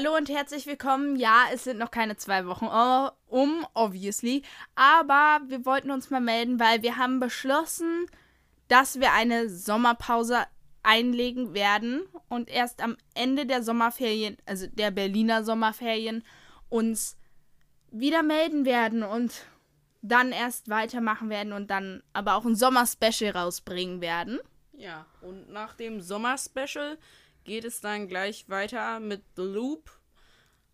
Hallo und herzlich willkommen. Ja, es sind noch keine zwei Wochen uh, um, obviously. Aber wir wollten uns mal melden, weil wir haben beschlossen, dass wir eine Sommerpause einlegen werden und erst am Ende der Sommerferien, also der Berliner Sommerferien, uns wieder melden werden und dann erst weitermachen werden und dann aber auch ein Sommerspecial rausbringen werden. Ja, und nach dem Sommerspecial geht es dann gleich weiter mit The Loop.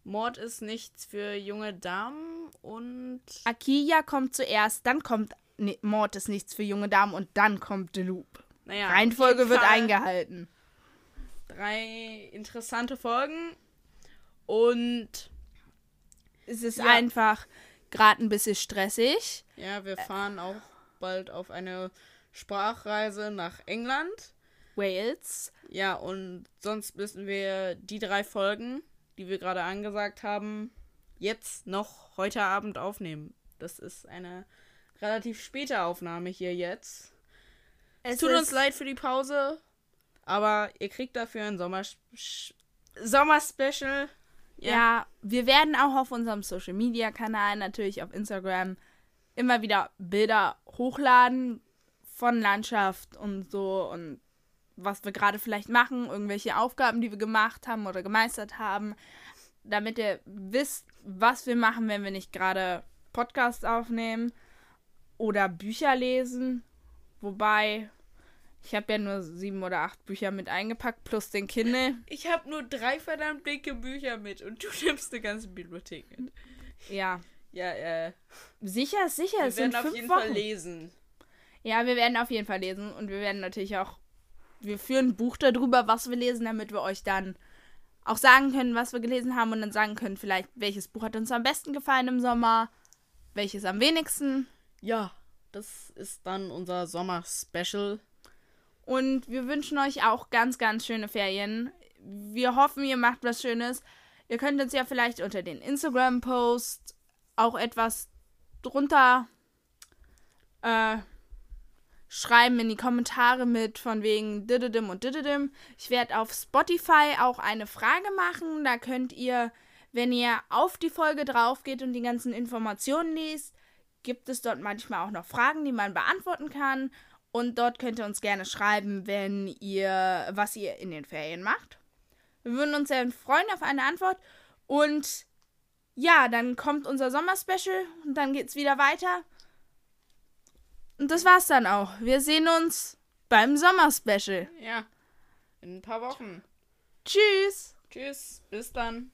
Mord ist nichts für junge Damen und. Akiya kommt zuerst, dann kommt nee, Mord ist nichts für junge Damen und dann kommt The Loop. Naja, Reihenfolge wird eingehalten. Drei interessante Folgen und es ist Ja. einfach gerade ein bisschen stressig. ja, wir fahren auch bald auf eine Sprachreise nach England. Wales. Ja, und sonst müssen wir die drei Folgen, die wir gerade angesagt haben, jetzt noch heute Abend aufnehmen. Das ist eine relativ späte Aufnahme hier jetzt. Es tut uns leid für die Pause, aber ihr kriegt dafür ein Sommer Sommerspecial. Ja. wir werden auch auf unserem Social Media Kanal, natürlich auf Instagram, immer wieder Bilder hochladen von Landschaft und so und was wir gerade vielleicht machen, irgendwelche Aufgaben, die wir gemacht haben oder gemeistert haben, damit ihr wisst, was wir machen, wenn wir nicht gerade Podcasts aufnehmen oder Bücher lesen. Wobei, ich habe ja nur sieben oder acht Bücher mit eingepackt, plus den Kindle. Ich habe nur drei verdammt dicke Bücher mit und du nimmst eine ganze Bibliothek mit. Ja, Ja, äh, sicher, sicher. wir es werden auf jeden Wochen. Fall lesen. Ja, wir werden auf jeden Fall lesen und wir werden natürlich auch, wir führen ein Buch darüber, was wir lesen, damit wir euch dann auch sagen können, was wir gelesen haben und dann sagen können, vielleicht, welches Buch hat uns am besten gefallen im Sommer, welches am wenigsten. Ja, das ist dann unser Sommer-Special. Und wir wünschen euch auch ganz, ganz schöne Ferien. Wir hoffen, ihr macht was Schönes. Ihr könnt uns ja vielleicht unter den Instagram-Post auch etwas drunter äh, schreiben in die Kommentare mit von wegen dididim und dididim. Ich werde auf Spotify auch eine Frage machen. Da könnt ihr, wenn ihr auf die Folge drauf geht und die ganzen Informationen liest, gibt es dort manchmal auch noch Fragen, die man beantworten kann. Und dort könnt ihr uns gerne schreiben, wenn ihr, was ihr in den Ferien macht. Wir würden uns sehr freuen auf eine Antwort. Und ja, dann kommt unser Sommerspecial und dann geht's wieder weiter. Und das war's dann auch. Wir sehen uns beim Sommerspecial. Ja, in ein paar Wochen. Tschüss! Tschüss, bis dann.